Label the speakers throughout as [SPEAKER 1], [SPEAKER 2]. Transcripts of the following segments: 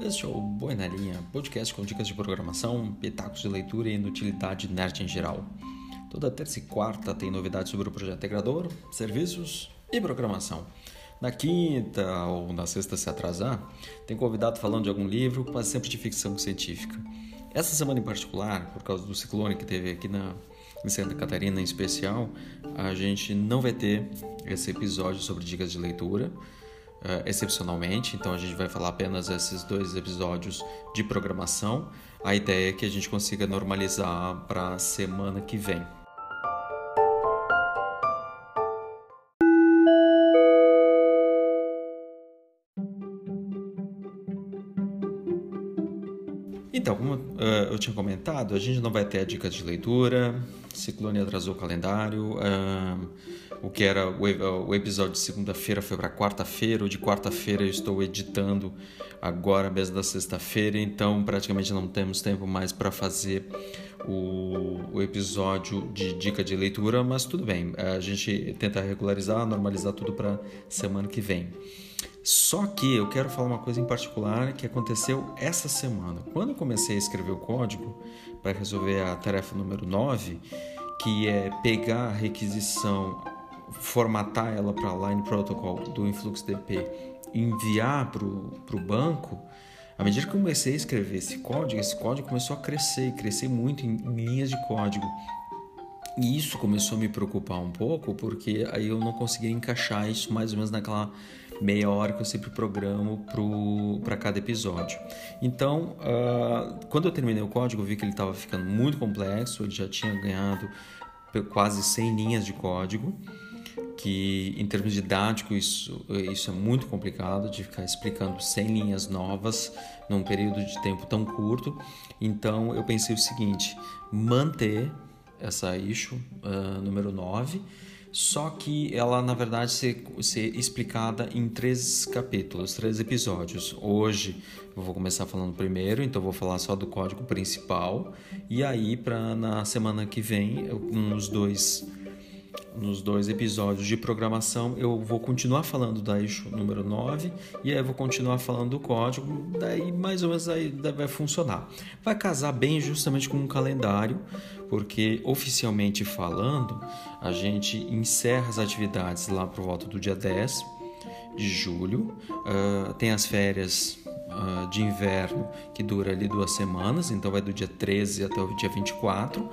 [SPEAKER 1] Este é o Boi na Linha, podcast com dicas de programação, pitacos de leitura e inutilidade nerd em geral. Toda terça e quarta tem novidades sobre o projeto integrador, serviços e programação. Na quinta ou na sexta, se atrasar, tem convidado falando de algum livro, mas sempre de ficção científica. Essa semana em particular, por causa do ciclone que teve aqui na, em Santa Catarina em especial, a gente não vai ter esse episódio sobre dicas de leitura uh, excepcionalmente, então a gente vai falar apenas esses dois episódios de programação. A ideia é que a gente consiga normalizar para a semana que vem. Então, como uh, eu tinha comentado, a gente não vai ter a dica de leitura, Ciclone atrasou o calendário, uh, o que era o, episódio de segunda-feira foi para quarta-feira, o de quarta-feira eu estou editando agora mesmo da sexta-feira, então praticamente não temos tempo mais para fazer o, o, episódio de dica de leitura, mas tudo bem, a gente tenta regularizar, normalizar tudo para semana que vem. Só que eu quero falar uma coisa em particular que aconteceu essa semana. Quando eu comecei a escrever o código para resolver a tarefa número 9, que é pegar a requisição formatar ela para line protocol do InfluxDB e enviar para o banco, à medida que eu comecei a escrever esse código, esse código começou a crescer, crescer muito em, em linhas de código. E isso começou a me preocupar um pouco, porque aí eu não conseguia encaixar isso mais ou menos naquela meia hora que eu sempre programo para cada episódio. Então, uh, quando eu terminei o código, vi que ele estava ficando muito complexo, ele já tinha ganhado quase 100 linhas de código que em termos didáticos isso, isso é muito complicado de ficar explicando 100 linhas novas num período de tempo tão curto. Então eu pensei o seguinte: manter essa issue uh, número 9, só que ela na verdade ser, ser explicada em três capítulos, três episódios. Hoje eu vou começar falando primeiro, então vou falar só do código principal, e aí para na semana que vem, eu, nos dois nos dois episódios de programação, eu vou continuar falando da issue número 9 e aí eu vou continuar falando do código, daí mais ou menos aí vai funcionar. Vai casar bem justamente com um calendário, porque oficialmente falando, a gente encerra as atividades lá por volta do dia 10 de julho, uh, tem as férias uh, de inverno que dura ali duas semanas, então vai do dia 13 até o dia 24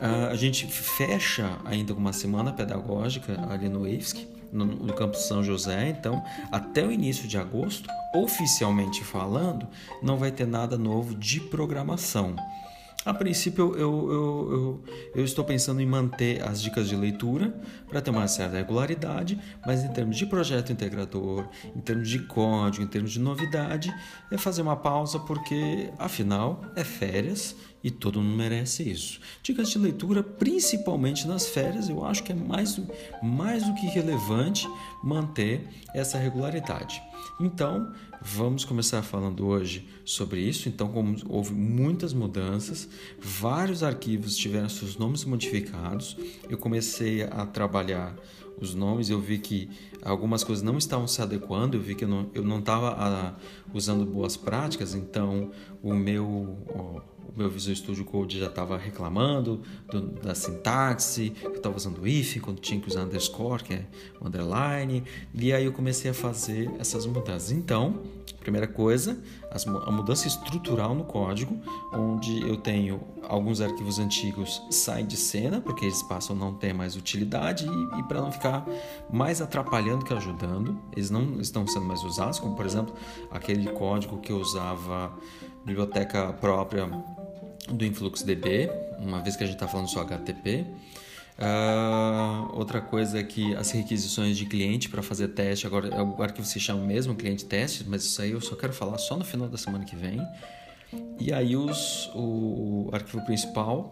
[SPEAKER 1] a gente fecha ainda uma semana pedagógica ali no IFSC, no, no campus São José, então até o início de agosto, oficialmente falando, não vai ter nada novo de programação. A princípio, eu, eu, eu, eu, estou pensando em manter as dicas de leitura para ter uma certa regularidade, mas em termos de projeto integrador, em termos de código, em termos de novidade, é fazer uma pausa porque, afinal, é férias e todo mundo merece isso. Dicas de leitura, principalmente nas férias, eu acho que é mais, mais do que relevante manter essa regularidade. Então, vamos começar falando hoje sobre isso. Então, como houve muitas mudanças, vários arquivos tiveram seus nomes modificados, eu comecei a trabalhar os nomes, eu vi que algumas coisas não estavam se adequando, eu vi que eu não estava ah, usando boas práticas, então o meu o meu Visual Studio Code já estava reclamando do, da sintaxe, eu estava usando if quando tinha que usar underscore, que é underline, e aí eu comecei a fazer essas mudanças. Então, primeira coisa, a mudança estrutural no código, onde eu tenho alguns arquivos antigos saem de cena, porque eles passam a não ter mais utilidade e, e para não ficar mais atrapalhando que ajudando, eles não estão sendo mais usados, como por exemplo aquele código que eu usava biblioteca própria do InfluxDB, uma vez que a gente está falando só HTTP. Uh, ah, outra coisa é que as requisições de cliente para fazer teste, agora é o arquivo se chama mesmo cliente teste, mas isso aí eu só quero falar só no final da semana que vem. E aí os, o, arquivo principal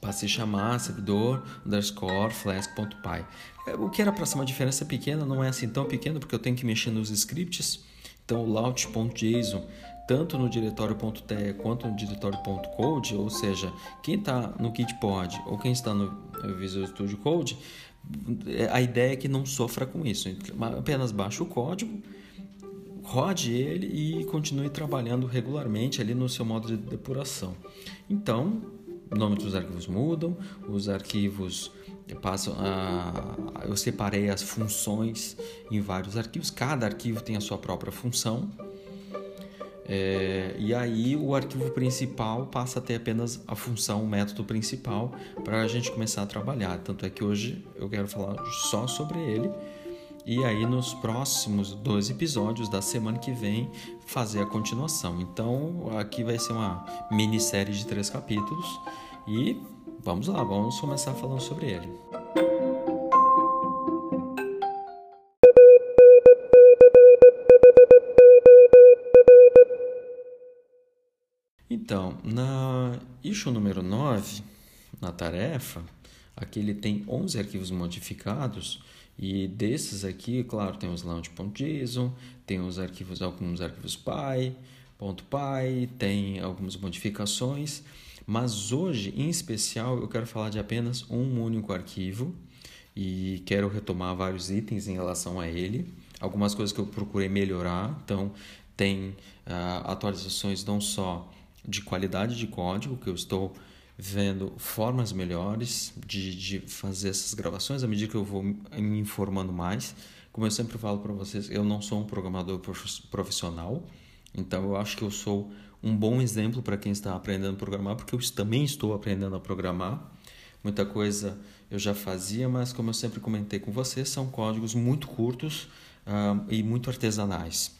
[SPEAKER 1] passa a se chamar servidor underscore flask.py. É, o que era para ser uma diferença pequena não é assim tão pequeno porque eu tenho que mexer nos scripts. Então o launch.json tanto no diretório.te quanto no diretório.code, ou seja, quem está no Kitpod ou quem está no Visual Studio Code, a ideia é que não sofra com isso. Apenas baixa o código, rode ele e continue trabalhando regularmente ali no seu modo de depuração. Então, o nome dos arquivos mudam, os arquivos passam a, eu separei as funções em vários arquivos, cada arquivo tem a sua própria função. É, e aí o arquivo principal passa a ter apenas a função, o método principal para a gente começar a trabalhar. Tanto é que hoje eu quero falar só sobre ele e aí nos próximos dois episódios da semana que vem fazer a continuação. Então aqui vai ser uma minissérie de três capítulos e vamos lá, vamos começar falando sobre ele. Então, na issue número 9, na tarefa, aqui ele tem 11 arquivos modificados e desses aqui, claro, tem os launch.json, tem os arquivos, alguns arquivos py, .py, tem algumas modificações, mas hoje, em especial, eu quero falar de apenas um único arquivo e quero retomar vários itens em relação a ele, algumas coisas que eu procurei melhorar, então tem uh, atualizações não só de qualidade de código, que eu estou vendo formas melhores de, de fazer essas gravações à medida que eu vou me informando mais. Como eu sempre falo para vocês, eu não sou um programador profissional, então eu acho que eu sou um bom exemplo para quem está aprendendo a programar, porque eu também estou aprendendo a programar. Muita coisa eu já fazia, mas como eu sempre comentei com vocês, são códigos muito curtos uh, e muito artesanais.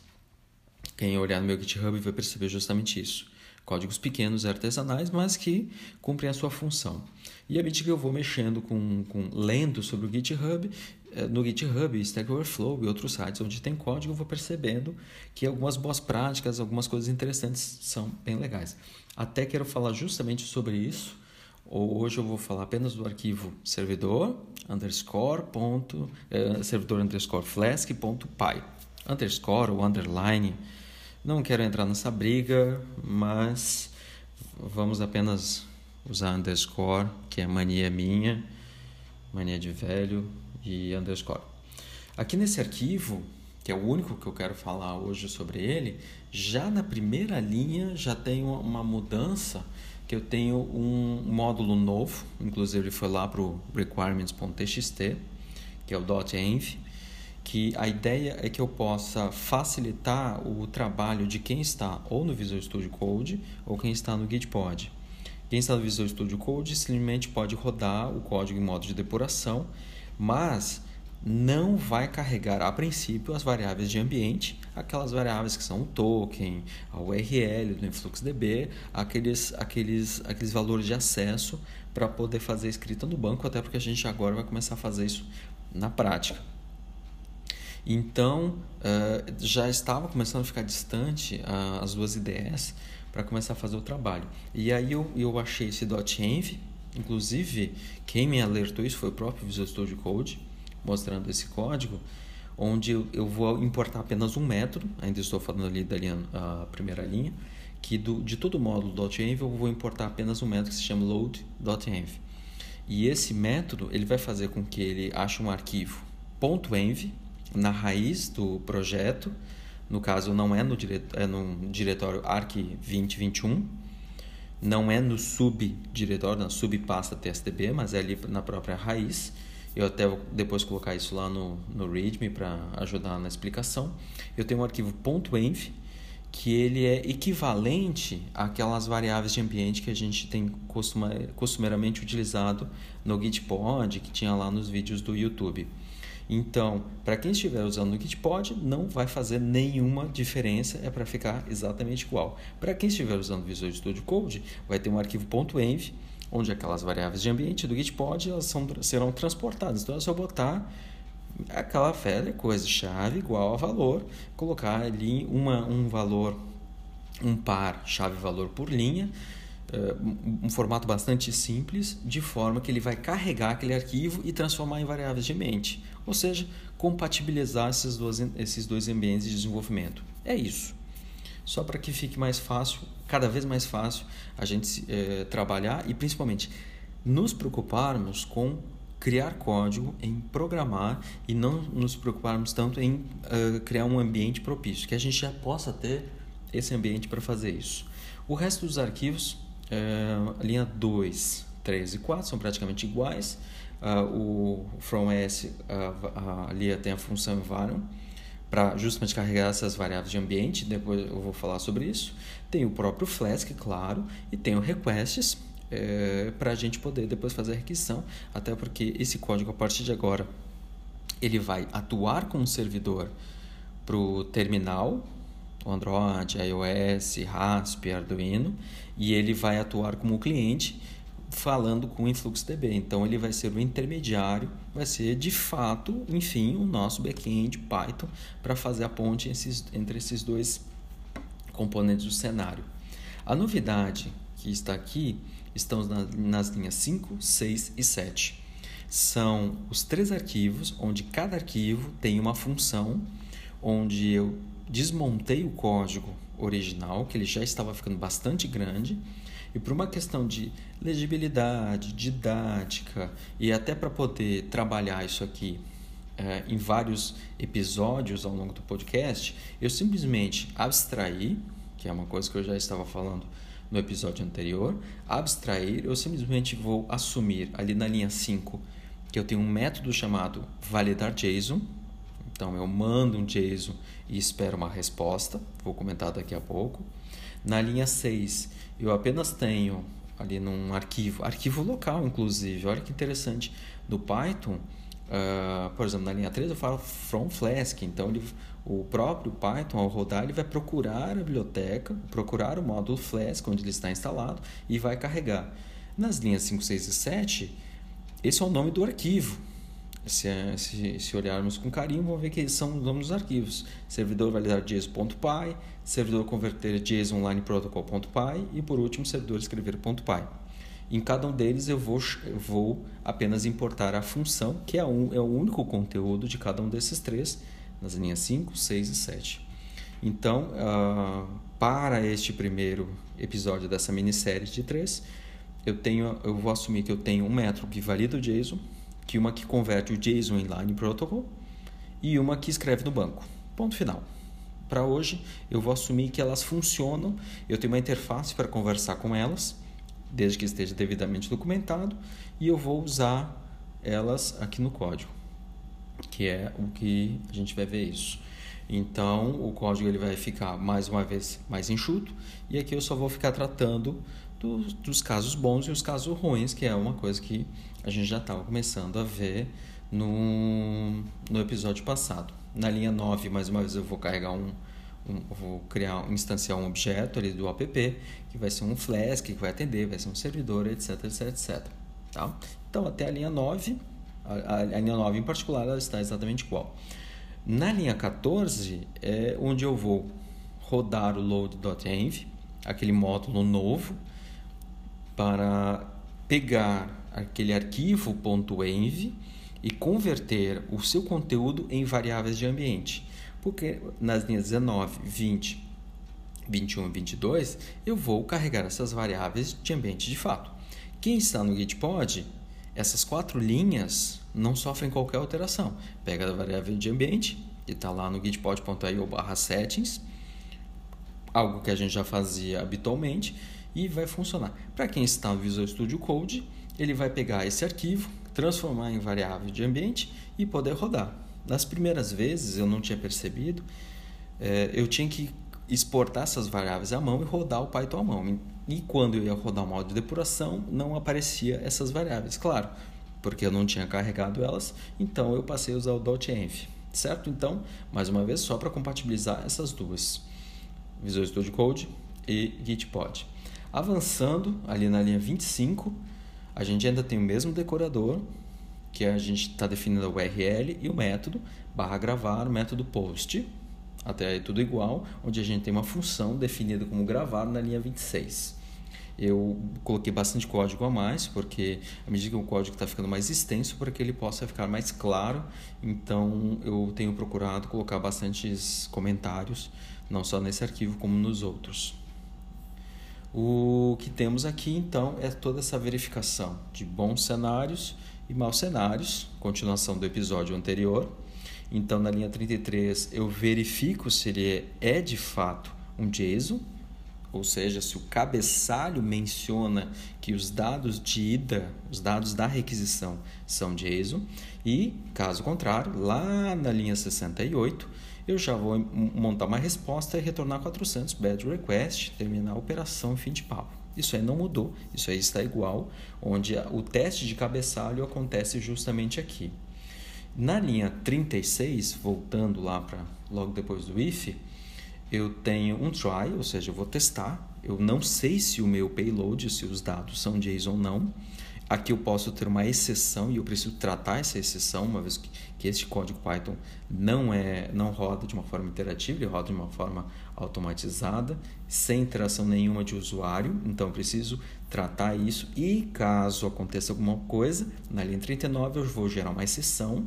[SPEAKER 1] Quem olhar no meu GitHub vai perceber justamente isso códigos pequenos artesanais, mas que cumprem a sua função. E à medida que eu vou mexendo com, com lendo sobre o GitHub, eh, no GitHub, Stack Overflow e outros sites onde tem código, eu vou percebendo que algumas boas práticas, algumas coisas interessantes são bem legais. Até quero falar justamente sobre isso. Hoje eu vou falar apenas do arquivo servidor underscore ponto, eh, servidor underscore flask ponto. Underscore ou underline não quero entrar nessa briga, mas vamos apenas usar underscore, que é mania minha, mania de velho e underscore. Aqui nesse arquivo, que é o único que eu quero falar hoje sobre ele, já na primeira linha já tem uma mudança que eu tenho um módulo novo, inclusive ele foi lá para o requirements.txt, que é o .env, que a ideia é que eu possa facilitar o trabalho de quem está ou no Visual Studio Code ou quem está no Gitpod. Quem está no Visual Studio Code simplesmente pode rodar o código em modo de depuração, mas não vai carregar a princípio as variáveis de ambiente, aquelas variáveis que são o token, a URL do InfluxDB, aqueles, aqueles, aqueles valores de acesso para poder fazer escrita no banco, até porque a gente agora vai começar a fazer isso na prática. Então, uh, já estava começando a ficar distante uh, as duas ideias para começar a fazer o trabalho. E aí eu, eu achei esse .env, inclusive quem me alertou isso foi o próprio Visual Studio Code, mostrando esse código, onde eu, eu vou importar apenas um método, ainda estou falando ali da linha, a primeira linha, que do, de todo módulo .env eu vou importar apenas um método que se chama load.env. E esse método ele vai fazer com que ele ache um arquivo .env, na raiz do projeto, no caso não é no, diretor, é no diretório ARC 2021, não é no subdiretório, na subpasta TSDB, mas é ali na própria raiz. Eu até vou depois colocar isso lá no, no README para ajudar na explicação. Eu tenho um arquivo .env que ele é equivalente àquelas variáveis de ambiente que a gente tem costumeiramente utilizado no Gitpod, que tinha lá nos vídeos do YouTube. Então, para quem estiver usando o Gitpod, não vai fazer nenhuma diferença, é para ficar exatamente igual. Para quem estiver usando o Visual Studio Code, vai ter um arquivo .env, onde aquelas variáveis de ambiente do Gitpod elas são, serão transportadas. Então, é só botar aquela velha coisa, chave igual a valor, colocar ali uma, um valor, um par chave-valor por linha, um formato bastante simples, de forma que ele vai carregar aquele arquivo e transformar em variáveis de mente, ou seja, compatibilizar esses dois, esses dois ambientes de desenvolvimento. É isso. Só para que fique mais fácil, cada vez mais fácil a gente é, trabalhar e principalmente nos preocuparmos com criar código, em programar e não nos preocuparmos tanto em uh, criar um ambiente propício, que a gente já possa ter esse ambiente para fazer isso. O resto dos arquivos, uh, linha 2, 3 e 4 são praticamente iguais. Uh, o from s ali tem a função environment para justamente carregar essas variáveis de ambiente, depois eu vou falar sobre isso. Tem o próprio Flask, claro, e tem o requests, é, para a gente poder depois fazer a requisição, até porque esse código a partir de agora ele vai atuar como servidor para o terminal, o Android, iOS, Rasp, Arduino, e ele vai atuar como cliente falando com o InfluxDB. Então ele vai ser o intermediário, vai ser de fato, enfim, o nosso back-end Python para fazer a ponte entre esses dois componentes do cenário. A novidade que está aqui estão nas linhas 5, 6 e 7. São os três arquivos, onde cada arquivo tem uma função, onde eu desmontei o código original, que ele já estava ficando bastante grande, e por uma questão de legibilidade, didática e até para poder trabalhar isso aqui é, em vários episódios ao longo do podcast, eu simplesmente abstraí, que é uma coisa que eu já estava falando no episódio anterior, abstrair, eu simplesmente vou assumir ali na linha 5 que eu tenho um método chamado validar JSON. Então eu mando um JSON e espero uma resposta, vou comentar daqui a pouco. Na linha 6, eu apenas tenho ali num arquivo, arquivo local inclusive, olha que interessante, do Python, uh, por exemplo, na linha 3 eu falo from Flask, então ele, o próprio Python, ao rodar, ele vai procurar a biblioteca, procurar o módulo Flask, onde ele está instalado, e vai carregar. Nas linhas 5, 6 e 7, esse é o nome do arquivo. Se, se, se olharmos com carinho, vamos ver que são os nomes dos arquivos. Servidor validar JSON.py, servidor converter JSON online protocol.py e por último servidor escrever.py. Em cada um deles eu vou, eu vou apenas importar a função, que é, um, é o único conteúdo de cada um desses três, nas linhas 5, 6 e 7. Então, uh, para este primeiro episódio dessa minissérie de três, eu, tenho, eu vou assumir que eu tenho um método que valida o JSON, que uma que converte o JSON em Line Protocol e uma que escreve no banco. Ponto final. Para hoje, eu vou assumir que elas funcionam, eu tenho uma interface para conversar com elas, desde que esteja devidamente documentado, e eu vou usar elas aqui no código que é o que a gente vai ver isso. Então, o código ele vai ficar mais uma vez mais enxuto e aqui eu só vou ficar tratando do, dos casos bons e os casos ruins, que é uma coisa que a gente já estava começando a ver no, no episódio passado. Na linha 9, mais uma vez, eu vou carregar um, um vou criar, instanciar um objeto ali do app, que vai ser um Flask, que vai atender, vai ser um servidor, etc, etc, etc. Tá? Então, até a linha 9, a, a, linha 9 em particular, ela está exatamente igual. Na linha 14 é onde eu vou rodar o load.env, aquele módulo novo, para pegar aquele arquivo .env e converter o seu conteúdo em variáveis de ambiente. Porque nas linhas 19, 20, 21 e 22 eu vou carregar essas variáveis de ambiente de fato. Quem está no Gitpod essas quatro linhas não sofrem qualquer alteração. Pega a variável de ambiente, que está lá no gitpod.io settings, algo que a gente já fazia habitualmente, e vai funcionar. Para quem está no Visual Studio Code, ele vai pegar esse arquivo, transformar em variável de ambiente e poder rodar. Nas primeiras vezes eu não tinha percebido, é, eu tinha que exportar essas variáveis à mão e rodar o Python à mão. E quando eu ia rodar o modo de depuração, não aparecia essas variáveis, claro, porque eu não tinha carregado elas, então eu passei a usar o .env, certo? Então, mais uma vez, só para compatibilizar essas duas, Visual Studio Code e Gitpod. Avançando ali na linha 25, a gente ainda tem o mesmo decorador, que a gente está definindo a URL e o método barra gravar, método post, até aí tudo igual, onde a gente tem uma função definida como gravar na linha 26. Eu coloquei bastante código a mais, porque à medida que o código está ficando mais extenso, para que ele possa ficar mais claro, então eu tenho procurado colocar bastantes comentários, não só nesse arquivo como nos outros. O que temos aqui então é toda essa verificação de bons cenários e maus cenários, continuação do episódio anterior. Então, na linha 33, eu verifico se ele é de fato um JSON, ou seja, se o cabeçalho menciona que os dados de ida, os dados da requisição são JSON, e caso contrário, lá na linha 68, eu já vou montar uma resposta e retornar 400 bad request, terminar a operação fim de papo. Isso aí não mudou, isso aí está igual, onde o teste de cabeçalho acontece justamente aqui. Na linha 36, voltando lá para logo depois do if, eu tenho um try, ou seja, eu vou testar. Eu não sei se o meu payload, se os dados são JSON ou não. Aqui eu posso ter uma exceção e eu preciso tratar essa exceção, uma vez que, que este código Python não é não roda de uma forma interativa, ele roda de uma forma automatizada, sem interação nenhuma de usuário. Então eu preciso tratar isso e caso aconteça alguma coisa, na linha 39 eu vou gerar uma exceção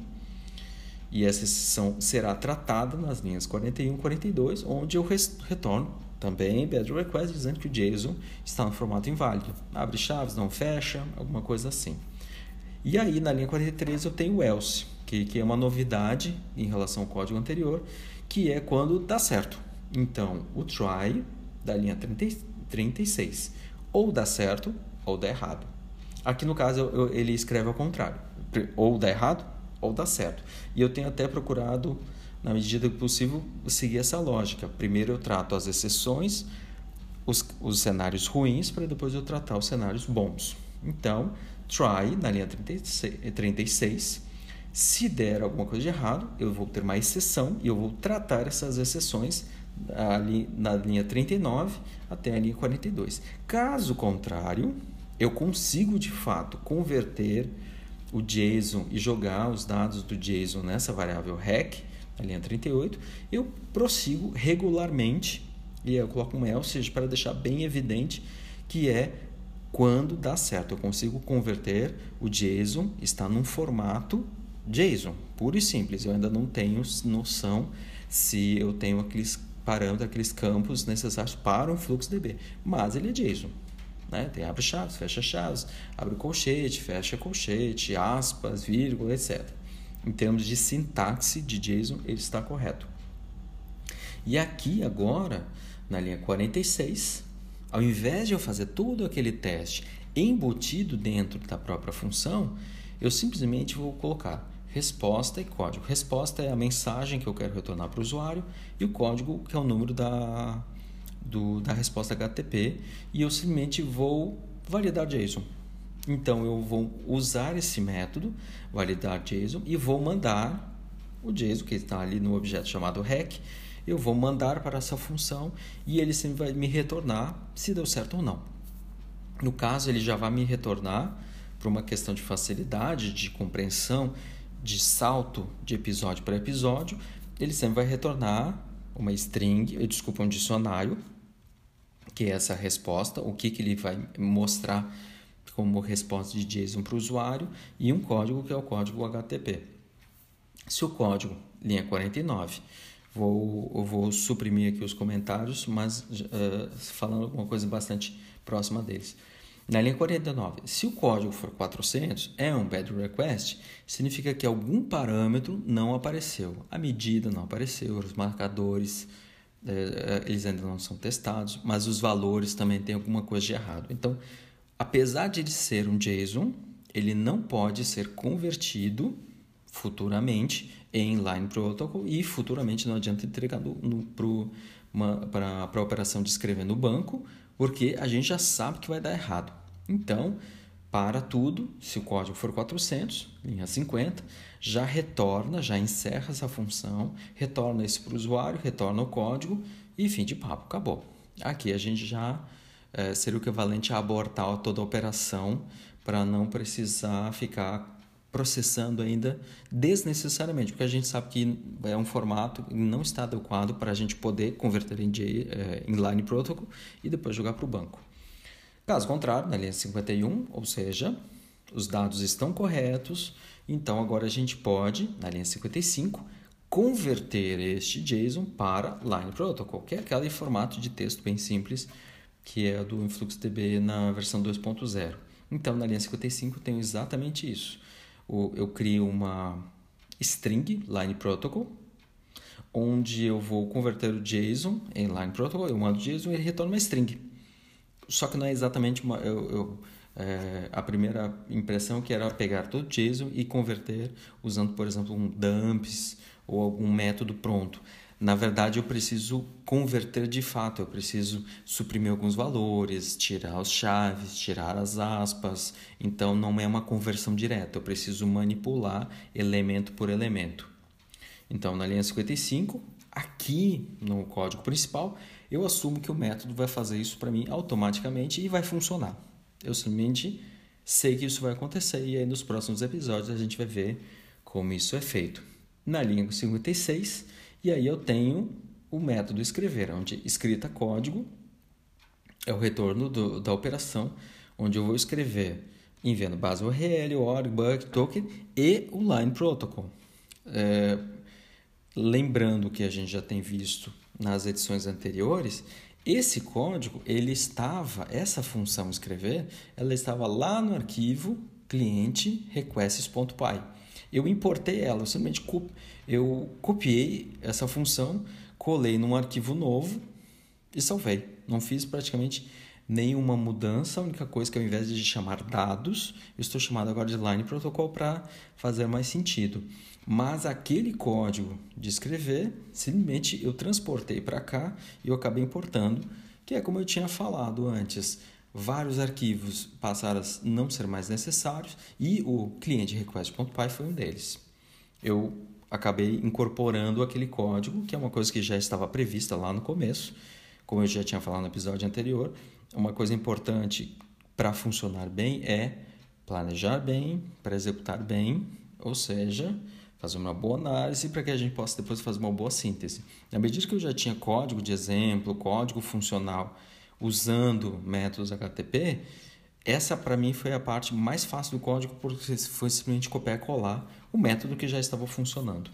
[SPEAKER 1] e essa exceção será tratada nas linhas 41 e 42, onde eu retorno também bad request dizendo que o JSON está no formato inválido. Abre chaves, não fecha, alguma coisa assim. E aí na linha 43 eu tenho o else, que, que é uma novidade em relação ao código anterior, que é quando dá certo. Então o try da linha 30, 36 ou dá certo ou dá errado. Aqui no caso eu, ele escreve ao contrário, ou dá errado ou dá certo. E eu tenho até procurado, na medida possível, seguir essa lógica. Primeiro eu trato as exceções, os, os cenários ruins, para depois eu tratar os cenários bons. Então, try na linha 36, 36. Se der alguma coisa de errado, eu vou ter uma exceção e eu vou tratar essas exceções ali na linha 39 até a linha 42. Caso contrário, eu consigo de fato converter o JSON e jogar os dados do JSON nessa variável REC, na linha 38, eu prossigo regularmente e eu coloco um else para deixar bem evidente que é quando dá certo. Eu consigo converter o JSON, está num formato JSON, puro e simples. Eu ainda não tenho noção se eu tenho aqueles parâmetros, aqueles campos necessários para um fluxo DB, mas ele é JSON. Né? Tem abre chaves, fecha chaves, abre colchete, fecha colchete, aspas, vírgula, etc. Em termos de sintaxe de JSON, ele está correto. E aqui agora, na linha 46, ao invés de eu fazer todo aquele teste embutido dentro da própria função, eu simplesmente vou colocar resposta e código. Resposta é a mensagem que eu quero retornar para o usuário e o código que é o número da, do, da resposta HTTP e eu simplesmente vou validar JSON. Então eu vou usar esse método, validar JSON, e vou mandar o JSON que está ali no objeto chamado REC, eu vou mandar para essa função e ele sempre vai me retornar se deu certo ou não. No caso, ele já vai me retornar por uma questão de facilidade, de compreensão, de salto de episódio para episódio, ele sempre vai retornar uma string, desculpa, um dicionário que é essa resposta, o que, que ele vai mostrar como resposta de JSON para o usuário e um código que é o código HTTP. Se o código, linha 49, vou, eu vou suprimir aqui os comentários, mas uh, falando alguma coisa bastante próxima deles. Na linha 49, se o código for 400, é um bad request, significa que algum parâmetro não apareceu. A medida não apareceu, os marcadores é, é, eles ainda não são testados, mas os valores também têm alguma coisa de errado. Então, apesar de ele ser um JSON, ele não pode ser convertido futuramente em Line Protocol e futuramente não adianta entregar para a operação de escrever no banco, porque a gente já sabe que vai dar errado. Então, para tudo, se o código for 400, linha 50, já retorna, já encerra essa função, retorna isso para o usuário, retorna o código e fim de papo, acabou. Aqui a gente já é, o equivalente a abortar toda a operação para não precisar ficar processando ainda desnecessariamente, porque a gente sabe que é um formato que não está adequado para a gente poder converter em, é, Line Protocol e depois jogar para o banco. Caso contrário, na linha 51, ou seja, os dados estão corretos, então agora a gente pode, na linha 55, converter este JSON para Line Protocol, que é aquele formato de texto bem simples que é do InfluxDB na versão 2.0. Então, na linha 55 eu tenho exatamente isso. Eu crio uma string line protocol, onde eu vou converter o JSON em line protocol, eu mando JSON e ele retorna uma string. Só que não é exatamente uma... Eu, eu, é, a primeira impressão que era pegar todo o JSON e converter usando, por exemplo, um dumps ou algum método pronto. Na verdade, eu preciso converter de fato, eu preciso suprimir alguns valores, tirar as chaves, tirar as aspas. Então, não é uma conversão direta, eu preciso manipular elemento por elemento. Então, na linha 55, aqui no código principal, eu assumo que o método vai fazer isso para mim automaticamente e vai funcionar. Eu simplesmente sei que isso vai acontecer e aí nos próximos episódios a gente vai ver como isso é feito. Na linha 56, e aí eu tenho o método escrever, onde escrita código é o retorno do, da operação, onde eu vou escrever enviando base URL, org, buck, token e o line protocol. É, lembrando que a gente já tem visto nas edições anteriores, esse código ele estava, essa função escrever, ela estava lá no arquivo cliente requests.py. Eu importei ela, eu simplesmente eu copiei essa função, colei num arquivo novo e salvei. Não fiz praticamente nenhuma mudança, a única coisa que ao invés de chamar dados, eu estou chamando agora de line protocol para fazer mais sentido. Mas aquele código de escrever, simplesmente eu transportei para cá e eu acabei importando, que é como eu tinha falado antes vários arquivos passaram a não ser mais necessários e o cliente request.py foi um deles. Eu acabei incorporando aquele código, que é uma coisa que já estava prevista lá no começo, como eu já tinha falado no episódio anterior. Uma coisa importante para funcionar bem é planejar bem, para executar bem, ou seja, fazer uma boa análise para que a gente possa depois fazer uma boa síntese. Na medida que eu já tinha código de exemplo, código funcional usando métodos HTTP, essa para mim foi a parte mais fácil do código porque foi simplesmente copiar e colar o método que já estava funcionando.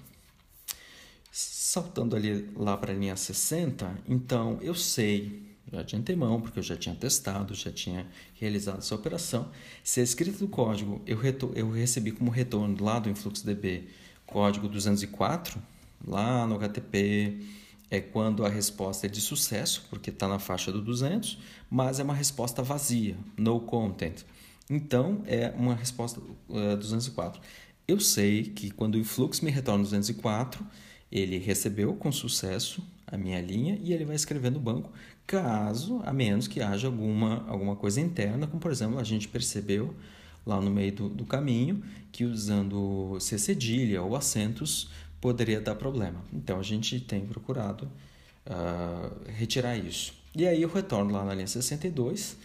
[SPEAKER 1] Saltando ali lá para a linha 60, então eu sei já de antemão, porque eu já tinha testado, já tinha realizado essa operação. Se a escrita do código eu, eu recebi como retorno lá do InfluxDB código 204, lá no HTTP, é quando a resposta é de sucesso, porque está na faixa do 200, mas é uma resposta vazia, no content. Então, é uma resposta uh, é, 204. Eu sei que quando o influx me retorna 204, ele recebeu com sucesso a minha linha e ele vai escrever no banco, caso, a menos que haja alguma, alguma coisa interna, como por exemplo, a gente percebeu lá no meio do, do caminho que usando C cedilha ou acentos poderia dar problema. Então a gente tem procurado uh, retirar isso. E aí eu retorno lá na linha 62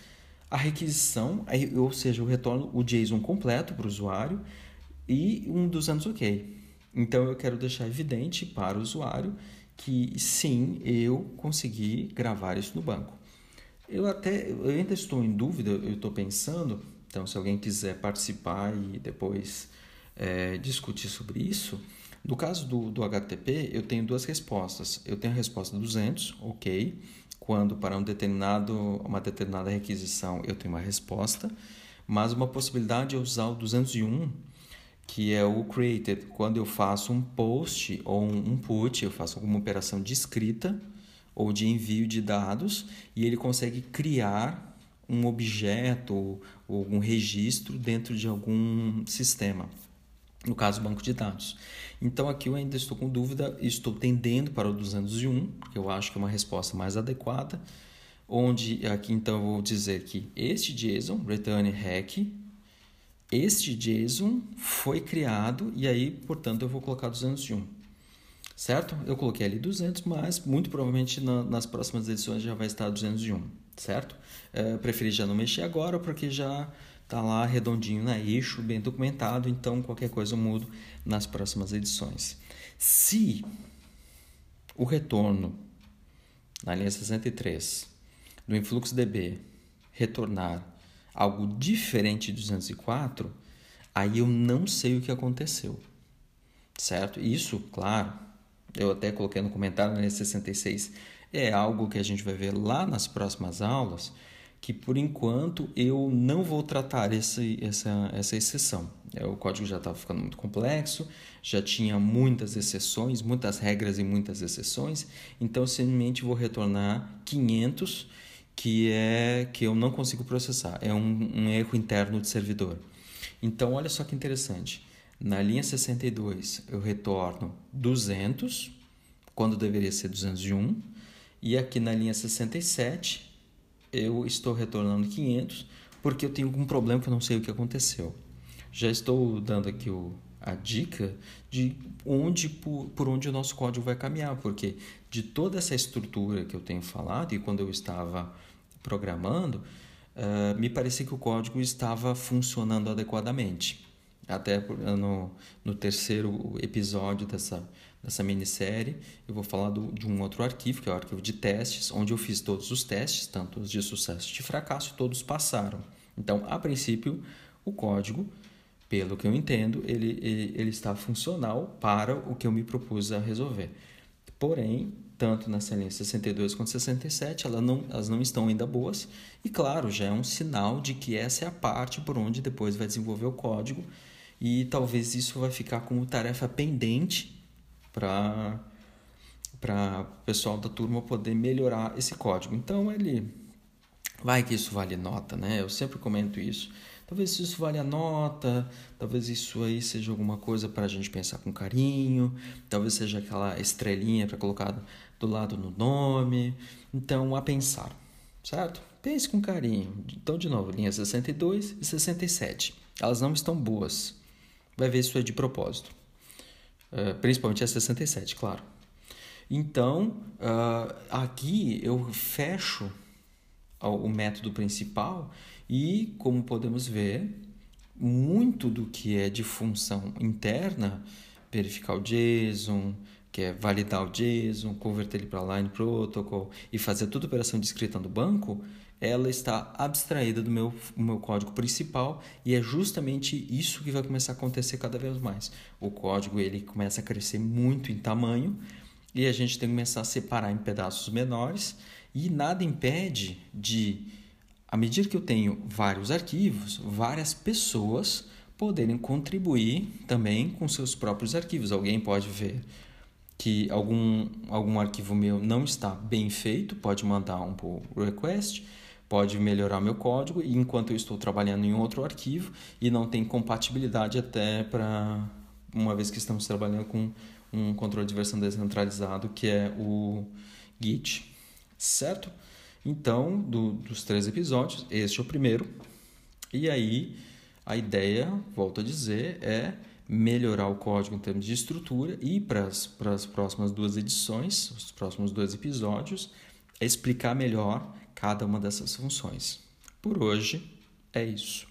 [SPEAKER 1] a requisição, ou seja, eu retorno o JSON completo para o usuário e um 200 OK. Então eu quero deixar evidente para o usuário que sim, eu consegui gravar isso no banco. Eu até eu ainda estou em dúvida, eu estou pensando, então se alguém quiser participar e depois é, discutir sobre isso, no caso do, do HTTP, eu tenho duas respostas. Eu tenho a resposta 200, ok, quando para um determinado, uma determinada requisição eu tenho uma resposta, mas uma possibilidade é usar o 201, que é o created, quando eu faço um post ou um put, eu faço alguma operação de escrita ou de envio de dados e ele consegue criar um objeto ou algum registro dentro de algum sistema no caso banco de dados. Então aqui eu ainda estou com dúvida, estou tendendo para o 201, porque eu acho que é uma resposta mais adequada, onde aqui então eu vou dizer que este JSON, return hack, este JSON foi criado e aí, portanto, eu vou colocar 201. Certo? Eu coloquei ali 200, mas muito provavelmente na, nas próximas edições já vai estar 201, certo? É, preferi já não mexer agora porque já Está lá redondinho na eixo, bem documentado, então qualquer coisa eu mudo nas próximas edições. Se o retorno na linha 63 do InfluxDB retornar algo diferente de 204, aí eu não sei o que aconteceu. Certo? Isso, claro, eu até coloquei no comentário na linha 66, É algo que a gente vai ver lá nas próximas aulas, que por enquanto eu não vou tratar esse, essa, essa exceção. É, o código já estava ficando muito complexo, já tinha muitas exceções, muitas regras e muitas exceções, então simplesmente vou retornar 500, que é que eu não consigo processar, é um, um erro interno de servidor. Então olha só que interessante, na linha 62 eu retorno 200, quando deveria ser 201, e aqui na linha 67 eu estou retornando 500 porque eu tenho algum problema que eu não sei o que aconteceu. Já estou dando aqui o, a dica de onde por, por onde o nosso código vai caminhar, porque de toda essa estrutura que eu tenho falado e quando eu estava programando, uh, me parecia que o código estava funcionando adequadamente. Até no, no terceiro episódio dessa, dessa minissérie, eu vou falar do, de um outro arquivo, que é o arquivo de testes, onde eu fiz todos os testes, tanto os de sucesso e de fracasso, e todos passaram. Então, a princípio, o código pelo que eu entendo, ele, ele, ele está funcional para o que eu me propus a resolver. Porém, tanto na linha 62 quanto 67, elas não, elas não estão ainda boas. E claro, já é um sinal de que essa é a parte por onde depois vai desenvolver o código. E talvez isso vai ficar como tarefa pendente para para o pessoal da turma poder melhorar esse código. Então ele vai que isso vale nota, né? Eu sempre comento isso. Talvez isso valha a nota, talvez isso aí seja alguma coisa para a gente pensar com carinho, talvez seja aquela estrelinha para colocar do lado no nome. Então, a pensar, certo? Pense com carinho. Então, de novo, linha 62 e 67. Elas não estão boas. Vai ver isso aí de propósito. Uh, principalmente a 67, claro. Então, uh, aqui eu fecho o método principal e, como podemos ver, muito do que é de função interna, verificar o JSON, que é validar o JSON, converter ele para Line Protocol e fazer toda a operação descrita no banco, ela está abstraída do meu, meu código principal e é justamente isso que vai começar a acontecer cada vez mais. O código ele começa a crescer muito em tamanho e a gente tem que começar a separar em pedaços menores e nada impede de à medida que eu tenho vários arquivos, várias pessoas poderem contribuir também com seus próprios arquivos. Alguém pode ver que algum, algum arquivo meu não está bem feito, pode mandar um pull request, pode melhorar meu código, e enquanto eu estou trabalhando em outro arquivo e não tem compatibilidade até para uma vez que estamos trabalhando com um controle de versão descentralizado que é o Git, certo? Então, do, dos três episódios, este é o primeiro. E aí, a ideia, volto a dizer, é melhorar o código em termos de estrutura e para as próximas duas edições, os próximos dois episódios, explicar melhor cada uma dessas funções. Por hoje, é isso.